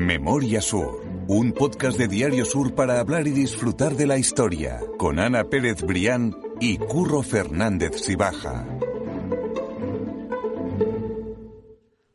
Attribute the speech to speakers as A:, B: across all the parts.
A: Memoria Sur, un podcast de Diario Sur para hablar y disfrutar de la historia, con Ana Pérez Brián y Curro Fernández Sibaja.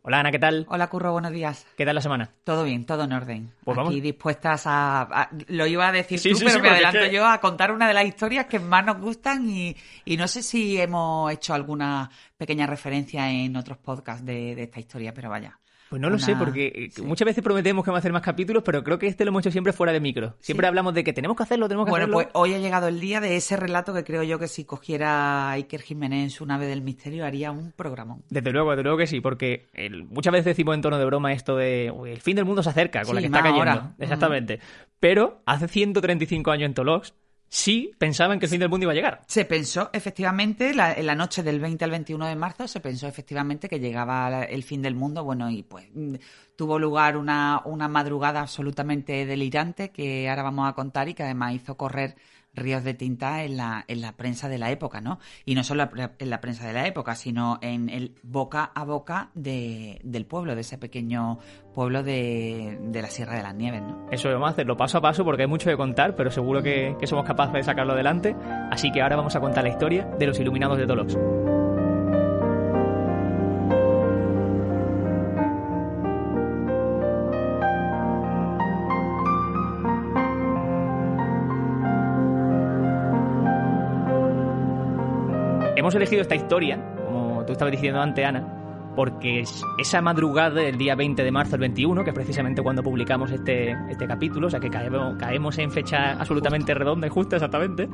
B: Hola Ana, ¿qué tal?
C: Hola Curro, buenos días.
B: ¿Qué tal la semana?
C: Todo bien, todo en orden.
B: Pues vamos.
C: Aquí dispuestas a, a- Lo iba a decir
B: Sí,
C: tú,
B: sí,
C: pero
B: sí,
C: me
B: es
C: adelanto
B: que-
C: yo a contar una de las historias que más nos gustan y, y no sé si hemos hecho alguna pequeña referencia en otros podcasts de, de esta historia, pero vaya.
B: Pues no lo
C: Una-
B: sé, porque eh,
C: sí.
B: muchas veces prometemos que vamos a hacer más capítulos, pero creo que este lo hemos hecho siempre fuera de micro. Siempre
C: Sí.
B: hablamos de que tenemos que hacerlo, tenemos que
C: Bueno,
B: hacerlo.
C: pues hoy ha llegado el día de ese relato que creo yo que si cogiera Iker Jiménez en su nave del misterio haría un programón.
B: Desde luego, desde luego que sí, porque el- muchas veces decimos en tono de broma esto de "Uy, el fin del mundo se acerca con la que está cayendo.
C: ahora.
B: Exactamente. Pero hace 135 años en Tolox sí pensaban que el fin del mundo iba a llegar.
C: Se pensó, efectivamente, la- en la noche del 20 al 21 de marzo, se pensó efectivamente que llegaba el fin del mundo. Bueno, y pues mm, tuvo lugar una, una madrugada absolutamente delirante que ahora vamos a contar y que además hizo correr ríos de tinta en la, en la prensa de la época, ¿no? Y no solo en la prensa de la época, sino en el boca a boca de- del pueblo, de ese pequeño pueblo de, de la Sierra de las Nieves, ¿no?
B: Eso vamos a hacerlo paso a paso porque hay mucho que contar, pero seguro que, que somos capaces de sacarlo adelante. Así que ahora vamos a contar la historia de los iluminados de Tolox. Hemos elegido esta historia, como tú estabas diciendo antes, Ana, porque es- esa madrugada del día 20 de marzo al 21, que es precisamente cuando publicamos este, este capítulo, o sea que caemos, caemos en fecha absolutamente redonda y justa, exactamente,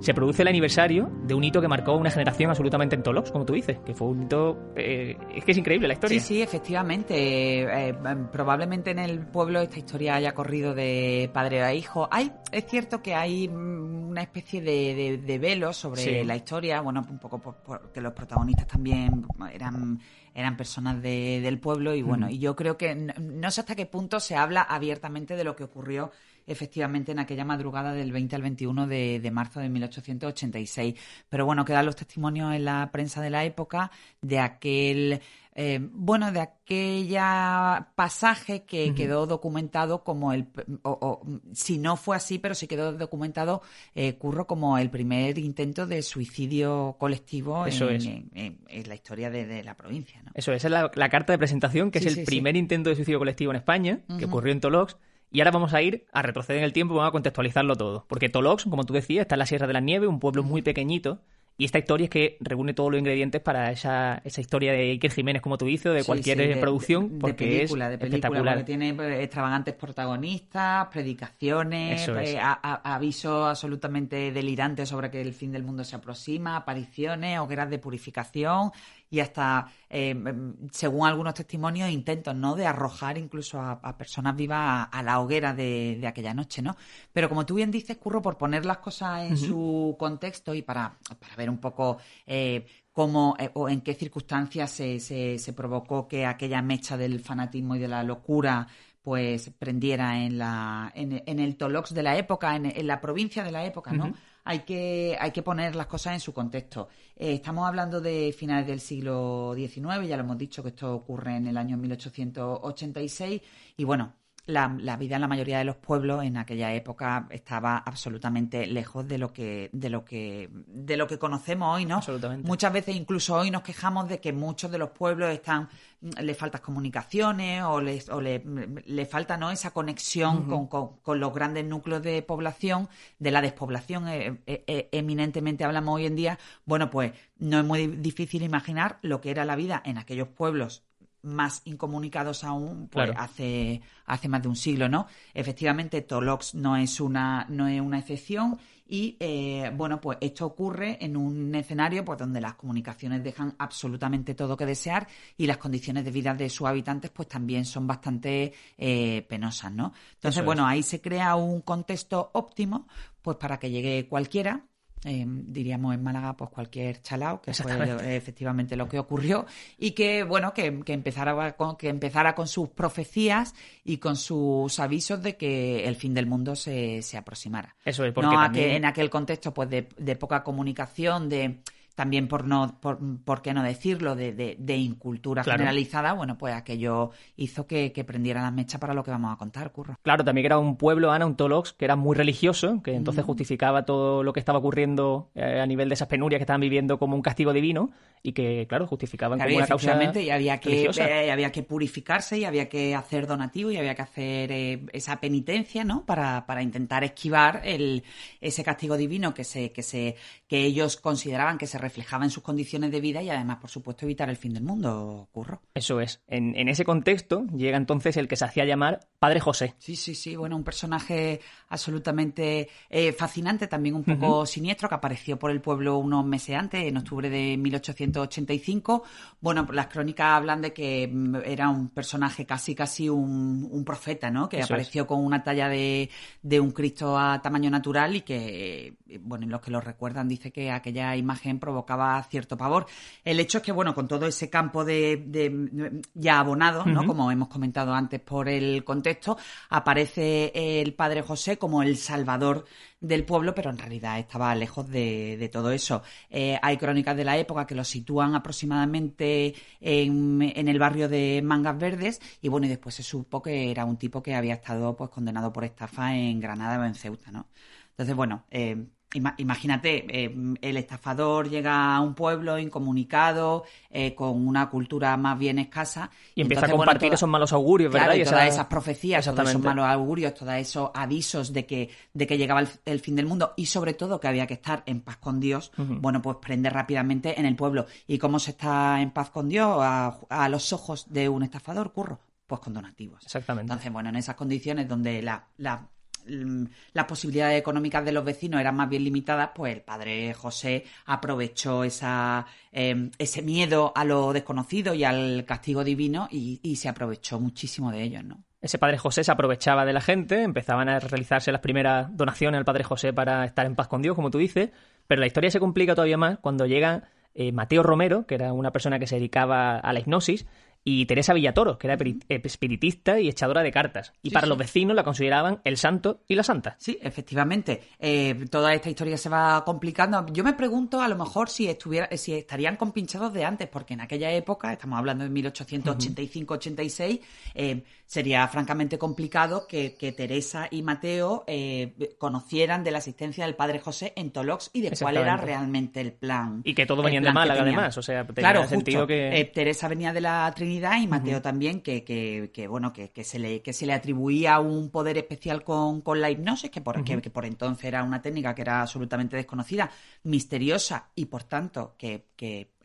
B: se produce el aniversario de un hito que marcó una generación absolutamente en Tolox, como tú dices, que fue un hito... eh, es que es increíble la historia.
C: Sí, sí, efectivamente. Eh, eh, probablemente en el pueblo esta historia haya corrido de padre a hijo. Hay, es cierto que hay mm, una especie de, de- de velo sobre
B: Sí.
C: la historia, bueno, un poco por- porque los protagonistas también eran eran personas de- del pueblo y bueno,
B: Mm.
C: y yo creo que no, no sé hasta qué punto se habla abiertamente de lo que ocurrió efectivamente en aquella madrugada del 20 al 21 de, de marzo de 1886. Pero bueno, quedan los testimonios en la prensa de la época de aquel, eh, bueno, de aquella pasaje que quedó documentado como el, o, o, si no fue así, pero sí quedó documentado, eh, Curro, como el primer intento de suicidio colectivo
B: Eso
C: en,
B: es.
C: en- en- en la historia de, de la provincia. ¿no?
B: Eso, esa es la, la carta de presentación, que
C: Sí,
B: es el
C: sí.
B: primer intento de suicidio colectivo en España, que ocurrió en Tolox. Y ahora vamos a ir a retroceder en el tiempo y vamos a contextualizarlo todo. Porque Tolox, como tú decías, está en la Sierra de la Nieve, un pueblo muy pequeñito. Y esta historia es que reúne todos los ingredientes para esa, esa historia de Iker Jiménez, como tú dices, de
C: Sí,
B: cualquier
C: sí, de-
B: producción,
C: de,
B: porque
C: de película,
B: es
C: de película,
B: espectacular.
C: porque tiene eh, extravagantes protagonistas, predicaciones, eh, avisos absolutamente delirantes sobre que el fin del mundo se aproxima, apariciones, hogueras de purificación y hasta, eh, mm, según algunos testimonios, intentos ¿no? de arrojar incluso a, a personas vivas a, a la hoguera de, de aquella noche, ¿no? Pero como tú bien dices, Curro, por poner las cosas en su contexto y para, para ver un poco eh, cómo eh, o en qué circunstancias se, se, se provocó que aquella mecha del fanatismo y de la locura pues prendiera en la en, en el Tolox de la época, en, en la provincia de la época, ¿no? Hay que, hay que poner las cosas en su contexto. Eh, estamos hablando de finales del siglo XIX, ya lo hemos dicho que esto ocurre en el año 1886, y bueno, la, la vida en la mayoría de los pueblos en aquella época estaba absolutamente lejos de lo que, de lo que, de lo que conocemos hoy, ¿no?
B: Absolutamente.
C: Muchas veces incluso hoy nos quejamos de que muchos de los pueblos están, le faltan comunicaciones o, les, o le, le falta ¿no? esa conexión con, con- con los grandes núcleos de población, de la despoblación eh, eh, eh, eminentemente hablamos hoy en día. Bueno, pues no es muy difícil imaginar lo que era la vida en aquellos pueblos más incomunicados aún pues,
B: Claro.
C: hace, hace más de un siglo, ¿no? Efectivamente, Tolox no es una, no es una excepción y, eh, bueno, pues esto ocurre en un escenario pues, donde las comunicaciones dejan absolutamente todo que desear y las condiciones de vida de sus habitantes pues también son bastante eh, penosas, ¿no? Entonces,
B: Eso es.
C: bueno, ahí se crea un contexto óptimo pues para que llegue cualquiera eh, diríamos en Málaga, pues cualquier chalao, que fue efectivamente lo que ocurrió, y que, bueno, que, que empezara con, que empezara con sus profecías y con sus avisos de que el fin del mundo se, se aproximara.
B: Eso es, porque
C: no a
B: también-
C: que en aquel contexto pues de, de poca comunicación, de también por no, por, por qué no decirlo, de, de, incultura generalizada, bueno, pues aquello hizo que, que prendiera la mecha para lo que vamos a contar, Curro.
B: Claro, también era un pueblo, Ana, un Tolox, que era muy religioso, que entonces mm. justificaba todo lo que estaba ocurriendo eh, a nivel de esas penurias que estaban viviendo como un castigo divino y que, claro, justificaban como una causa
C: y había que eh, había que purificarse y había que hacer donativo y había que hacer eh, esa penitencia, ¿no? Para, para intentar esquivar el, ese castigo divino que se que se que ellos consideraban que se reflejaba en sus condiciones de vida y además, por supuesto, evitar el fin del mundo, curro.
B: Eso es. En, en ese contexto llega entonces el que se hacía llamar Padre José.
C: Sí, sí, sí. Bueno, un personaje absolutamente eh, fascinante, también un poco siniestro, que apareció por el pueblo unos meses antes, en octubre de 1885. Bueno, las crónicas hablan de que mm, era un personaje casi, casi un, profeta, ¿no? Que apareció con una talla de, de un Cristo a tamaño natural y que, bueno, en los que lo recuerdan dice que aquella imagen provocaba cierto pavor. El hecho es que, bueno, con todo ese campo de, ya abonado, ¿no? Como hemos comentado antes por el contexto, aparece el padre José como el salvador del pueblo, pero en realidad estaba lejos de, todo eso. Eh, hay crónicas de la época que lo sitúan aproximadamente en, en, el barrio de Mangas Verdes y bueno, y después se supo que era un tipo que había estado pues condenado por estafa en Granada o en Ceuta, ¿no? Entonces, bueno, eh, Imagínate, eh, el estafador llega a un pueblo incomunicado, eh, con una cultura más bien escasa.
B: Y, empieza a compartir esos malos augurios, ¿verdad?
C: y todas esas profecías, todos esos malos augurios, todos esos avisos de que, de que llegaba el, fin del mundo y sobre todo que había que estar en paz con Dios, bueno, pues prende rápidamente en el pueblo. ¿Y cómo se está en paz con Dios a, los ojos de un estafador, curro? Pues con donativos.
B: Exactamente.
C: Entonces, bueno, en esas condiciones donde la, la las posibilidades económicas de los vecinos eran más bien limitadas, pues el padre José aprovechó esa, em, ese miedo a lo desconocido y al castigo divino y, y se aprovechó muchísimo de ellos, ¿no?
B: Ese padre José se aprovechaba de la gente, empezaban a realizarse las primeras donaciones al padre José para estar en paz con Dios, como tú dices, pero la historia se complica todavía más cuando llega eh, Mateo Romero, que era una persona que se dedicaba a la hipnosis, y Teresa Villatoro, que era espiritista y echadora de cartas. Y para los vecinos la consideraban el santo y la santa.
C: Sí, efectivamente. Eh, toda esta historia se va complicando. Yo me pregunto a lo mejor si estuviera, si estarían compinchados de antes, porque en aquella época, estamos hablando de 1885-86, eh, sería francamente complicado que, Teresa y Mateo eh, conocieran de la asistencia del padre José en Tolox y de cuál era realmente el plan.
B: Y que todo venían de Málaga, además. O sea, tenía
C: claro,
B: sentido que.
C: Teresa venía de la Trinidad y Mateo también, que, que, bueno, que, que, se le, que se le atribuía un poder especial con, con la hipnosis, que por, que, por entonces era una técnica que era absolutamente desconocida, misteriosa y por tanto que,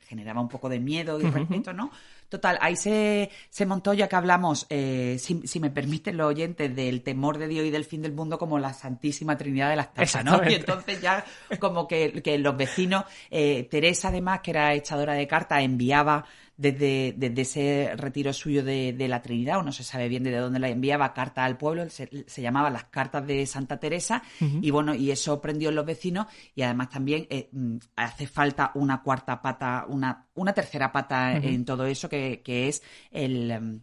C: generaba un poco de miedo y respeto, ¿no? Total, ahí se, se montó, ya que hablamos, eh, si, si, me permiten los oyentes, del temor de Dios y del fin del mundo como la Santísima Trinidad de las Tasas, ¿no? Y entonces ya como que, que los vecinos, eh, Teresa además, que era echadora de cartas, enviaba desde, desde ese retiro suyo de, de, la Trinidad, o no se sabe bien de dónde la enviaba, carta al pueblo, se, se llamaba las cartas de Santa Teresa, y bueno, y eso prendió en los vecinos, y además también eh, mm, hace falta una cuarta pata, una, una tercera pata en todo eso, que, que es el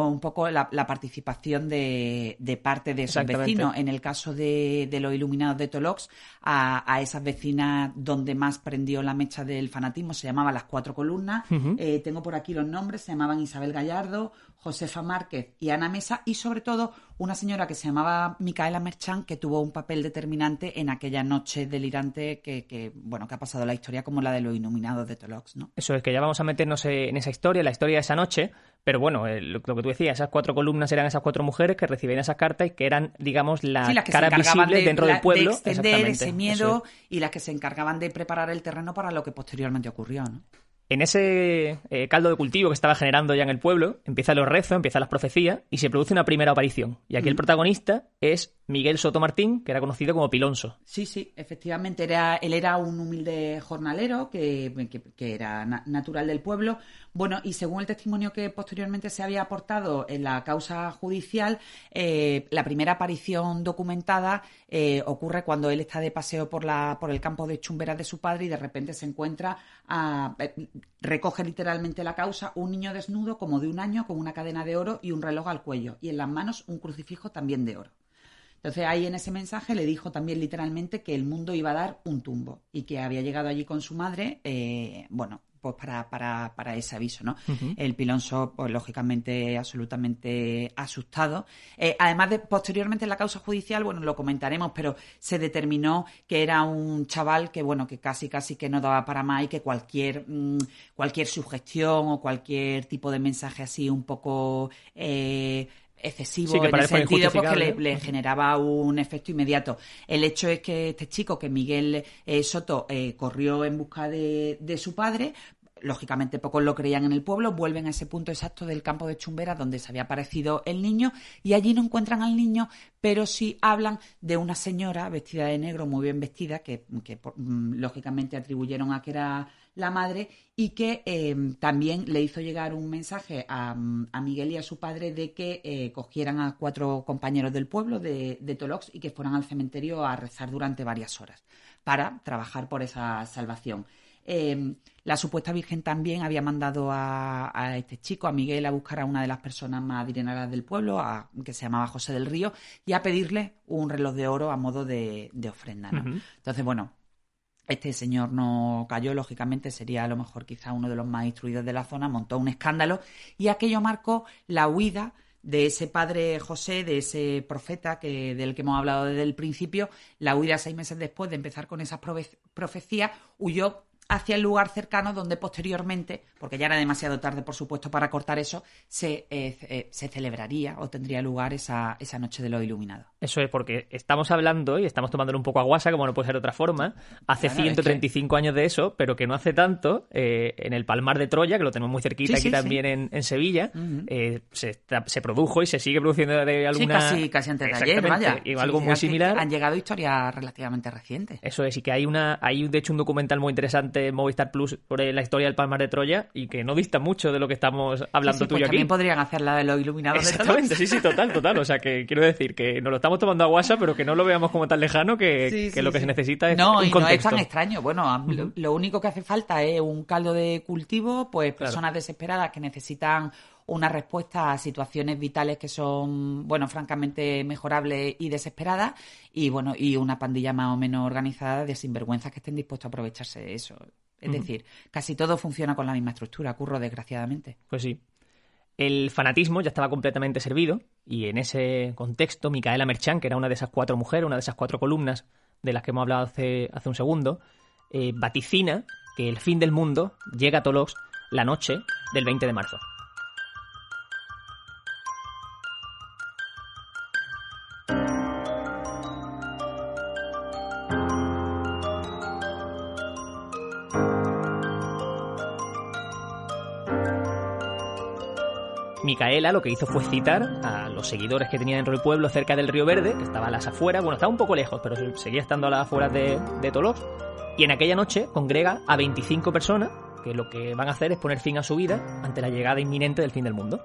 C: un poco la, participación de, de, parte de esos vecinos. En el caso de, de los iluminados de Tolox, a, a, esas vecinas donde más prendió la mecha del fanatismo se llamaban las cuatro columnas. Eh, tengo por aquí los nombres, se llamaban Isabel Gallardo, Josefa Márquez y Ana Mesa, y sobre todo una señora que se llamaba Micaela Merchán, que tuvo un papel determinante en aquella noche delirante que, que, bueno, que ha pasado la historia como la de los iluminados de Tolox, ¿no?
B: Eso es que ya vamos a meternos en esa historia, la historia de esa noche, pero bueno, lo que tú decías, esas cuatro columnas eran esas cuatro mujeres que recibían esas cartas y que eran, digamos, la cara visible dentro del pueblo.
C: De extender ese miedo y las que se encargaban de preparar el terreno para lo que posteriormente ocurrió, ¿no?
B: En ese eh, caldo de cultivo que estaba generando ya en el pueblo, empiezan los rezos, empiezan las profecías y se produce una primera aparición. Y aquí el mm. protagonista es Miguel Soto Martín, que era conocido como Pilonso.
C: Sí, sí, efectivamente. Era, él era un humilde jornalero que, era natural del pueblo. Bueno, y según el testimonio que posteriormente se había aportado en la causa judicial, eh, la primera aparición documentada eh, ocurre cuando él está de paseo por, la, por el campo de chumberas de su padre y de repente se encuentra, a, recoge literalmente la causa, un niño desnudo como de un año con una cadena de oro y un reloj al cuello y en las manos un crucifijo también de oro. Entonces ahí en ese mensaje le dijo también literalmente que el mundo iba a dar un tumbo y que había llegado allí con su madre, eh, bueno, pues para, para, para ese aviso, ¿no? El pilonso, pues lógicamente, absolutamente asustado. Eh, además, de, posteriormente en la causa judicial, bueno, lo comentaremos, pero se determinó que era un chaval que, bueno, que casi, casi que no daba para más y que cualquier, mm, cualquier sugestión o cualquier tipo de mensaje así un poco... Eh, excesivo en el sentido pues, que le, le, generaba un efecto inmediato. El hecho es que este chico, que Miguel eh, Soto, eh, corrió en busca de, de, su padre, lógicamente pocos lo creían en el pueblo, vuelven a ese punto exacto del campo de Chumbera donde se había aparecido el niño y allí no encuentran al niño, pero sí hablan de una señora vestida de negro, muy bien vestida, que, que mm, lógicamente atribuyeron a que era la madre y que eh, también le hizo llegar un mensaje a, a, Miguel y a su padre de que eh, cogieran a cuatro compañeros del pueblo de, de Tolox y que fueran al cementerio a rezar durante varias horas para trabajar por esa salvación. Eh, la supuesta Virgen también había mandado a, a, este chico, a Miguel, a buscar a una de las personas más adineradas del pueblo, a, que se llamaba José del Río, y a pedirle un reloj de oro a modo de, de ofrenda. ¿no? Uh -huh. Entonces, bueno, este señor no cayó, lógicamente sería a lo mejor quizá uno de los más instruidos de la zona, montó un escándalo y aquello marcó la huida de ese padre José, de ese profeta que, del que hemos hablado desde el principio, la huida seis meses después de empezar con esas profecías, huyó hacia el lugar cercano donde posteriormente, porque ya era demasiado tarde, por supuesto, para cortar eso, se, eh, eh, se celebraría o tendría lugar esa, esa noche de lo iluminado.
B: Eso es porque estamos hablando y estamos tomándolo un poco a guasa, como no puede ser de otra forma, hace claro, 135 es que... años de eso, pero que no hace tanto, eh, en el Palmar de Troya, que lo tenemos muy cerquita sí, aquí sí, también sí. En, en, Sevilla, uh -huh. se, se, produjo y se sigue produciendo de alguna...
C: Sí, casi, casi antes de ayer, vaya.
B: Y algo muy similar.
C: Han llegado historias relativamente recientes.
B: Eso es, y que hay, una, hay de hecho un documental muy interesante Movistar Plus sobre la historia del Palmar de Troya y que no dista mucho de lo que estamos hablando
C: sí, sí,
B: tú
C: pues
B: y yo
C: también
B: aquí.
C: podrían hacer la de los iluminados
B: Exactamente, sí, sí, total, total. O sea, que quiero decir que nos lo estamos tomando a guasa, pero que no lo veamos como tan lejano que, sí, que lo que se necesita es
C: no,
B: un
C: y
B: contexto.
C: No, es tan extraño. Bueno, lo, lo, único que hace falta es un caldo de cultivo, pues personas claro. desesperadas que necesitan una respuesta a situaciones vitales que son, bueno, francamente mejorables y desesperadas, y bueno, y una pandilla más o menos organizada de sinvergüenzas que estén dispuestos a aprovecharse de eso. Es uh -huh. decir, casi todo funciona con la misma estructura, curro, desgraciadamente.
B: Pues sí. El fanatismo ya estaba completamente servido y en ese contexto Micaela Merchán, que era una de esas cuatro mujeres, una de esas cuatro columnas de las que hemos hablado hace, hace un segundo, eh, vaticina que el fin del mundo llega a Tolox la noche del 20 de marzo. Micaela lo que hizo fue citar a los seguidores que tenía dentro del pueblo cerca del Río Verde, que estaba a las afueras, bueno, estaba un poco lejos, pero seguía estando a las afueras de, de Tolox, y en aquella noche congrega a 25 personas que lo que van a hacer es poner fin a su vida ante la llegada inminente del fin del mundo.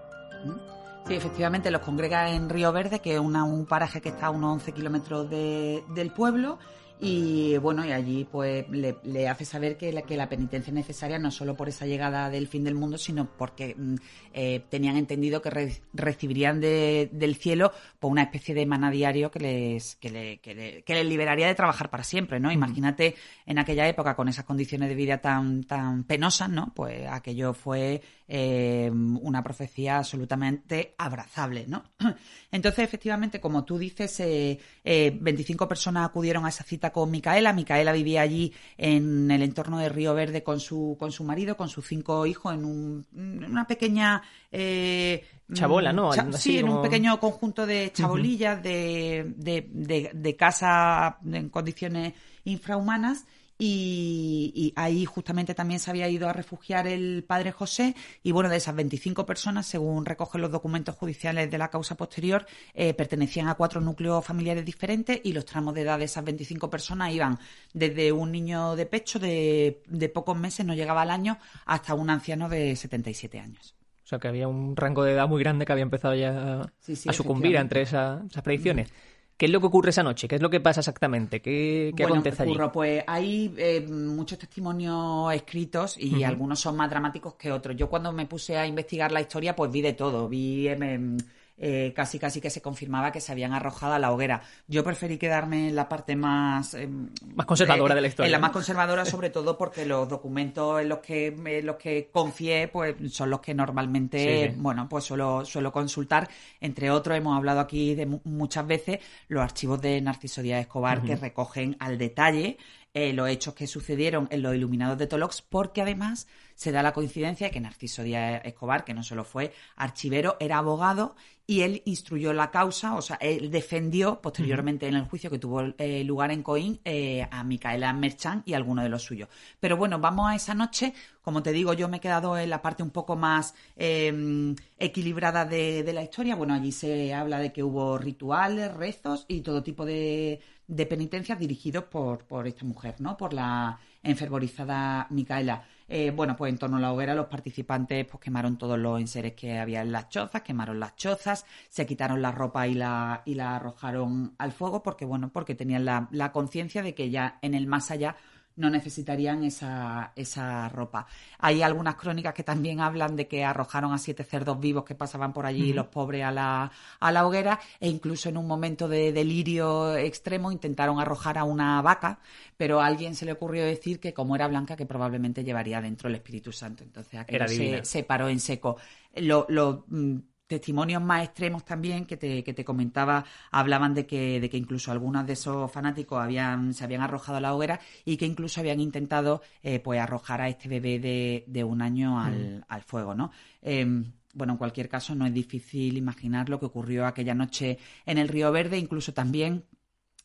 C: Sí, efectivamente, los congrega en Río Verde, que es una, un paraje que está a unos 11 kilómetros de, del pueblo, y bueno, y allí pues le, le hace saber que la, que la, penitencia es necesaria no solo por esa llegada del fin del mundo, sino porque mm, eh, tenían entendido que re, recibirían de, del cielo pues, una especie de maná diario que les, que, le, que, le, que les liberaría de trabajar para siempre, ¿no? Imagínate en aquella época con esas condiciones de vida tan, tan penosas, ¿no? Pues aquello fue eh, una profecía absolutamente abrazable, ¿no? Entonces, efectivamente, como tú dices, eh, 25 personas acudieron a esa cita con Micaela. Micaela vivía allí en el entorno de Río Verde con su, con su marido, con sus cinco hijos, en, un, en una pequeña...
B: Eh, Chabola, ¿no?
C: Cha sí, como... en un pequeño conjunto de chabolillas, uh -huh. de, de, de, de casa en condiciones infrahumanas y, y, ahí justamente también se había ido a refugiar el padre José y bueno, de esas 25 personas, según recogen los documentos judiciales de la causa posterior, eh, pertenecían a cuatro núcleos familiares diferentes y los tramos de edad de esas 25 personas iban desde un niño de pecho de, de pocos meses, no llegaba al año, hasta un anciano de 77 años.
B: O sea que había un rango de edad muy grande que había empezado ya sí, sí, a sucumbir entre esa, esas predicciones. Mm. ¿Qué es lo que ocurre esa noche? ¿Qué es lo que pasa exactamente? ¿Qué, qué
C: bueno,
B: acontece allí?
C: Curro, pues hay eh, muchos testimonios escritos y uh -huh. algunos son más dramáticos que otros. Yo cuando me puse a investigar la historia, pues vi de todo. Vi eh, eh, casi casi que se confirmaba que se habían arrojado a la hoguera. Yo preferí quedarme en la parte más...
B: Em, más conservadora de la historia.
C: En la más conservadora sobre todo porque los documentos en los que, en los que confié pues son los que normalmente, bueno, pues suelo, suelo consultar. Entre otros, hemos hablado aquí de muchas veces los archivos de Narciso Díaz Escobar que recogen al detalle eh, los hechos que sucedieron en los iluminados de Tolox, porque además se da la coincidencia de que Narciso Díaz Escobar, que no solo fue archivero, era abogado y él instruyó la causa, o sea, él defendió posteriormente en el juicio que tuvo eh, lugar en Coín eh, a Micaela Merchán y a alguno de los suyos. Pero bueno, vamos a esa noche. Como te digo, yo me he quedado en la parte un poco más em, equilibrada de, de la historia. Bueno, allí se habla de que hubo rituales, rezos y todo tipo de de penitencias dirigidos por, por esta mujer, ¿no? Por la enfervorizada Micaela. Eh, bueno, pues en torno a la hoguera los participantes pues quemaron todos los enseres que había en las chozas, quemaron las chozas, se quitaron la ropa y la, y la arrojaron al fuego porque, bueno, porque tenían la, la conciencia de que ya en el más allá no necesitarían esa, esa ropa. Hay algunas crónicas que también hablan de que arrojaron a siete cerdos vivos que pasaban por allí, los pobres, a la, a la hoguera, e incluso en un momento de delirio extremo intentaron arrojar a una vaca, pero a alguien se le ocurrió decir que como era blanca, que probablemente llevaría dentro el Espíritu Santo. Entonces aquello se, se, paró en seco. Lo, lo mm, testimonios más extremos también que te, que te comentaba hablaban de que, de que incluso algunos de esos fanáticos habían, se habían arrojado a la hoguera y que incluso habían intentado eh, pues arrojar a este bebé de, de un año al, mm. al fuego, ¿no? Em, bueno, en cualquier caso, no es difícil imaginar lo que ocurrió aquella noche en el Río Verde, incluso también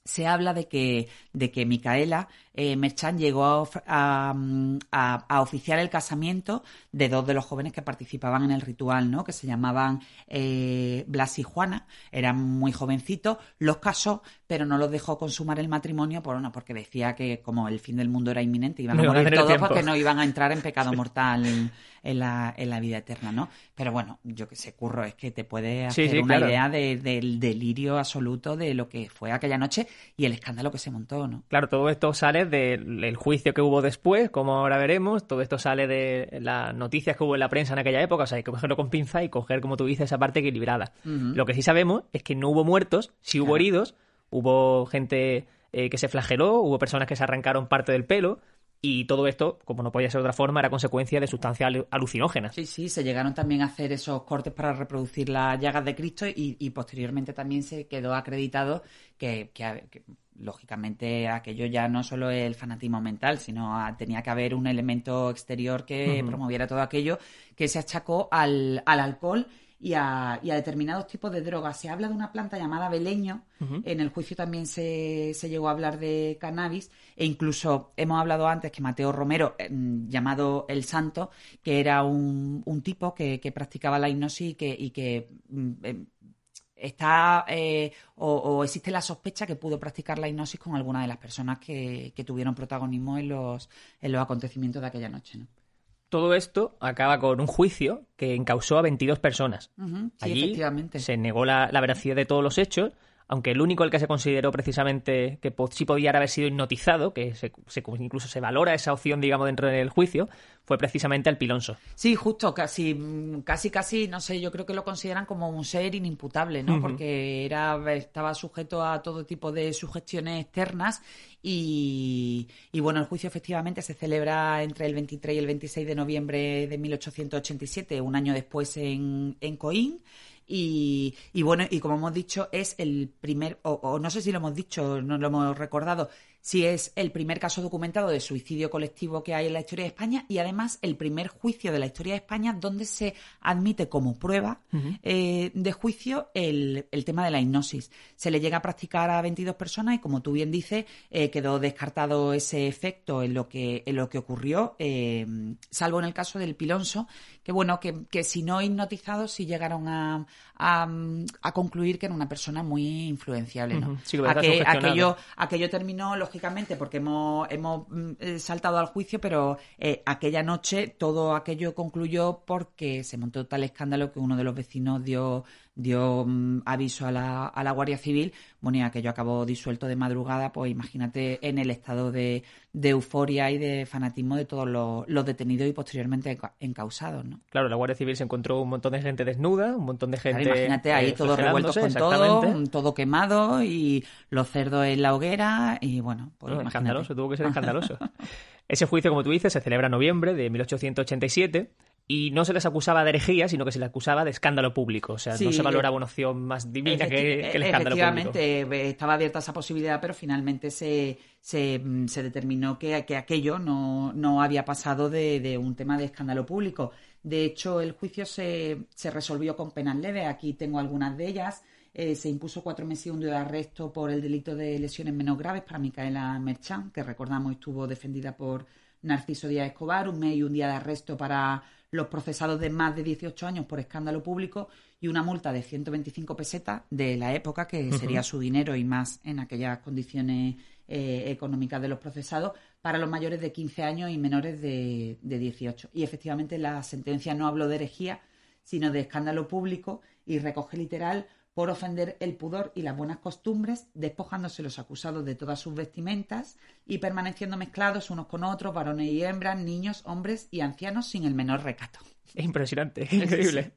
C: se habla de que, de que Micaela eh, Merchán llegó a, a, oficiar el casamiento de dos de los jóvenes que participaban en el ritual, ¿no? que se llamaban eh, Blas y Juana, eran muy jovencitos, los casó, pero no los dejó consumar el matrimonio por, bueno, porque decía que como el fin del mundo era inminente, iban a morir todos porque no iban a entrar en pecado mortal en la, en la vida eterna, ¿no? Pero bueno, yo que sé, curro, es que te puede hacer una idea del delirio absoluto de lo que fue aquella noche y el escándalo que se montó, ¿no?
B: Claro, todo esto sale del juicio que hubo después, como ahora veremos, todo esto sale de las noticias que hubo en la prensa en aquella época, o sea, hay que cogerlo con pinza y coger, como tú dices, esa parte equilibrada. Lo que sí sabemos es que no hubo muertos, sí hubo heridos, Hubo gente eh, que se flageló, hubo personas que se arrancaron parte del pelo. Y todo esto, como no podía ser de otra forma, era consecuencia de sustancias alucinógenas.
C: Sí, sí, se llegaron también a hacer esos cortes para reproducir las llagas de Cristo y, posteriormente también se quedó acreditado que, lógicamente aquello ya no solo es el fanatismo mental, sino tenía que haber un elemento exterior que promoviera todo aquello que se achacó al, al alcohol y a, determinados tipos de drogas. Se habla de una planta llamada beleño, en el juicio también se, se, llegó a hablar de cannabis, e incluso hemos hablado antes que Mateo Romero, em, llamado El Santo, que era un, un tipo que, practicaba la hipnosis y que, y que mm, em, está eh, o, existe la sospecha que pudo practicar la hipnosis con alguna de las personas que, que tuvieron protagonismo en los, en los acontecimientos de aquella noche. ¿no?
B: Todo esto acaba con un juicio que encausó a 22 personas. Allí se negó la, veracidad de todos los hechos, aunque el único el que se consideró precisamente que sí podía haber sido hipnotizado, que se, incluso se valora esa opción, digamos, dentro del juicio, fue precisamente el Pilonso.
C: Sí, justo, casi, casi, casi, no sé, yo creo que lo consideran como un ser inimputable, ¿no? Porque era, estaba sujeto a todo tipo de sugestiones externas y, y, bueno, el juicio efectivamente se celebra entre el 23 y el 26 de noviembre de 1887, un año después en, en Coín. Y, y, bueno, y como hemos dicho, es el primer, o, o, no sé si lo hemos dicho, no lo hemos recordado, si es el primer caso documentado de suicidio colectivo que hay en la historia de España y además el primer juicio de la historia de España donde se admite como prueba eh, de juicio el, tema de la hipnosis. Se le llega a practicar a 22 personas y como tú bien dices, eh, quedó descartado ese efecto en lo que, en lo que ocurrió, eh, salvo en el caso del Pilonso, que bueno, que, que si no hipnotizados sí llegaron a, a, concluir que era una persona muy influenciable. ¿no? aquello, aquello terminó, lógicamente, porque hemos, hemos mm, eh, saltado al juicio, pero eh, aquella noche todo aquello concluyó porque se montó tal escándalo que uno de los vecinos dio dio mm, aviso a la, a la Guardia Civil, bueno, y aquello acabó disuelto de madrugada, pues imagínate en el estado de, de euforia y de fanatismo de todos los, detenidos y posteriormente encausados. ¿no?
B: Claro, la Guardia Civil se encontró un montón de gente desnuda, un montón de gente.
C: imagínate ahí
B: eh,
C: todos revueltos con todo, todo quemado y los cerdos en la hoguera y bueno, pues
B: escandaloso, tuvo que ser escandaloso. Ese juicio, como tú dices, se celebra en noviembre de 1887 y no se les acusaba de herejía, sino que se les acusaba de escándalo público. O sea, no se valoraba una opción más divina que, el escándalo
C: público. Efectivamente, estaba abierta esa posibilidad, pero finalmente se, se, se determinó que, que, aquello no, no había pasado de, de, un tema de escándalo público. De hecho, el juicio se, se resolvió con penas leves. Aquí tengo algunas de ellas. Eh, se impuso cuatro meses y un día de arresto por el delito de lesiones menos graves para Micaela Merchán, que recordamos estuvo defendida por Narciso Díaz Escobar, un mes y un día de arresto para los procesados de más de 18 años por escándalo público y una multa de 125 pesetas de la época, que sería su dinero y más en aquellas condiciones eh, económicas de los procesados, para los mayores de 15 años y menores de, de 18. Y efectivamente la sentencia no habló de herejía, sino de escándalo público y recoge literal por ofender el pudor y las buenas costumbres, despojándose los acusados de todas sus vestimentas y permaneciendo mezclados unos con otros, varones y hembras, niños, hombres y ancianos, sin el menor recato.
B: Es impresionante, increíble.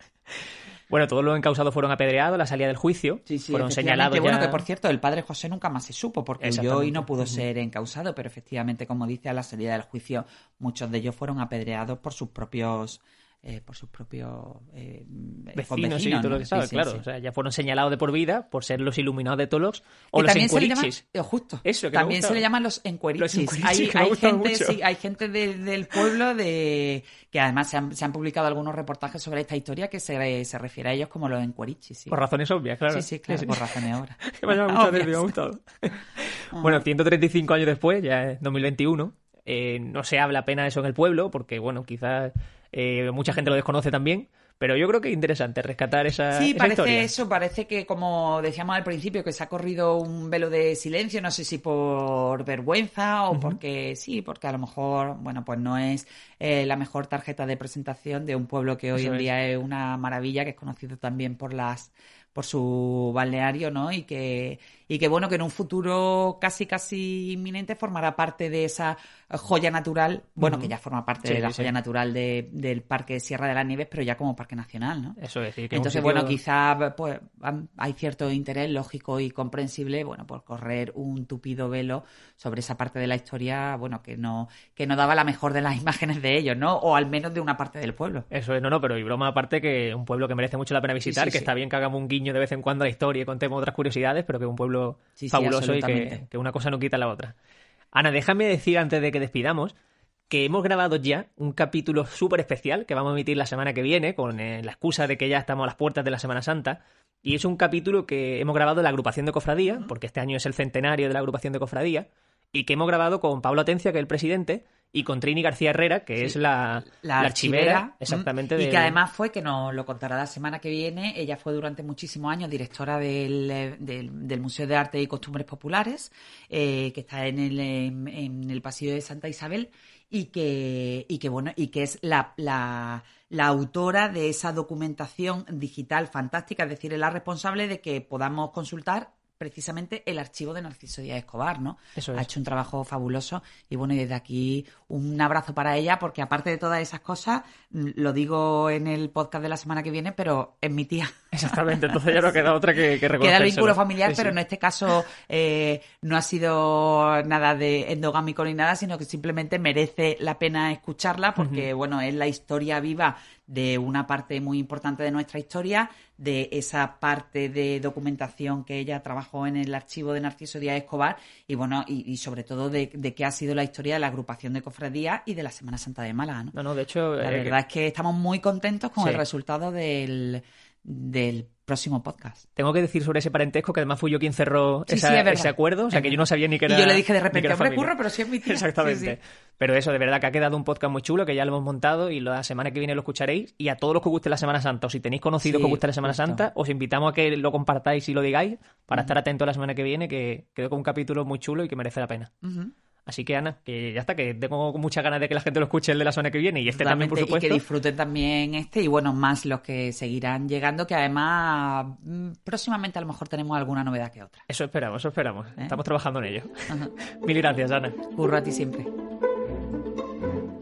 B: Bueno, todos los encausados fueron apedreados la salida del juicio.
C: Sí, sí,
B: fueron señalados.
C: Bueno, que por cierto, el padre José nunca más se supo, porque yo hoy no pudo ser encausado, pero efectivamente, como dice, a la salida del juicio, muchos de ellos fueron apedreados por sus propios eh, por sus propios eh,
B: vecinos, y todo lo que sabe, claro. O sea, ya fueron señalados de por vida por ser los iluminados de Tolox o los encuerichis.
C: Eh, justo. Eso, también se le llaman los encuerichis. hay, gente, hay gente del pueblo de que además se han, se han, publicado algunos reportajes sobre esta historia que se, se refiere a ellos como los encuerichis.
B: Por razones obvias, claro.
C: Sí, sí, claro, por razones obvias.
B: me ha gustado. bueno, 135 años después, ya es 2021, no se habla apenas eso en el pueblo porque, bueno, quizás eh, mucha gente lo desconoce también. Pero yo creo que es interesante rescatar esa.
C: Sí, parece
B: eso,
C: parece que, como decíamos al principio, que se ha corrido un velo de silencio, no sé si por vergüenza o porque sí, porque a lo mejor, bueno, pues no es eh, la mejor tarjeta de presentación de un pueblo que hoy en día es una maravilla, que es conocido también por las por su balneario, ¿no? Y que, y que bueno, que en un futuro casi casi inminente formará parte de esa joya natural, bueno, que ya forma parte de la joya natural de, del Parque Sierra de las Nieves, pero ya como parque nacional, ¿no?
B: Eso es.
C: Sí, Entonces, bueno, quizá pues, hay cierto interés lógico y comprensible, bueno, por correr un tupido velo sobre esa parte de la historia, bueno, que no, que no daba la mejor de las imágenes de ellos, ¿no? O al menos de una parte del pueblo.
B: Eso es, no, no, pero y broma aparte que un pueblo que merece mucho la pena visitar, que está bien que hagamos un guiño de vez en cuando a la historia y contemos otras curiosidades, pero que es un pueblo fabuloso y que, una cosa no quita la otra. Ana, déjame decir antes de que despidamos que hemos grabado ya un capítulo súper especial que vamos a emitir la semana que viene con eh, la excusa de que ya estamos a las puertas de la Semana Santa. Y es un capítulo que hemos grabado en la agrupación de cofradía, porque este año es el centenario de la agrupación de cofradía, y que hemos grabado con Pablo Atencia, que es el presidente, y con Trini García Herrera, que es la, archivera, exactamente.
C: Y que además fue, que nos lo contará la semana que viene, ella fue durante muchísimos años directora del, del, Museo de Arte y Costumbres Populares, eh, que está en el, en, el pasillo de Santa Isabel, y que, y que bueno, y que es la, la, la, autora de esa documentación digital fantástica, es decir, es la responsable de que podamos consultar precisamente el archivo de Narciso Díaz Escobar, ¿no?
B: Eso
C: Ha hecho un trabajo fabuloso y bueno, y desde aquí un abrazo para ella porque aparte de todas esas cosas, mm, lo digo en el podcast de la semana que viene, pero es mi tía.
B: Exactamente, entonces ya no queda otra que, que
C: Queda el vínculo familiar, pero en este caso eh, no ha sido nada de endogámico ni nada, sino que simplemente merece la pena escucharla porque, bueno, es la historia viva de una parte muy importante de nuestra historia, de esa parte de documentación que ella trabajó en el archivo de Narciso Díaz Escobar y bueno, y, sobre todo de, qué ha sido la historia de la agrupación de cofradías y de la Semana Santa de Málaga.
B: No, no, de hecho...
C: La eh, verdad es que estamos muy contentos con el resultado del, del próximo podcast.
B: Tengo que decir sobre ese parentesco que además fui yo quien cerró ese acuerdo, o sea que yo no sabía ni que era.
C: Y yo le dije de repente, hombre, curro, pero sí es mi tía.
B: Exactamente. Pero eso, de verdad que ha quedado un podcast muy chulo, que ya lo hemos montado y la semana que viene lo escucharéis. Y a todos los que os guste la Semana Santa, o si tenéis conocidos que os guste la Semana Santa, os invitamos a que lo compartáis y lo digáis para estar atentos la semana que viene, que creo que es un capítulo muy chulo y que merece la pena. Así que Ana, que ya está, que tengo muchas ganas de que la gente lo escuche el de la semana que viene y este también, por supuesto.
C: Y que disfruten también este y bueno, más los que seguirán llegando, que además mm, próximamente a lo mejor tenemos alguna novedad que otra.
B: Eso esperamos, eso esperamos. ¿Eh? Estamos trabajando en ello. Mil gracias, Ana.
C: Curro a ti siempre.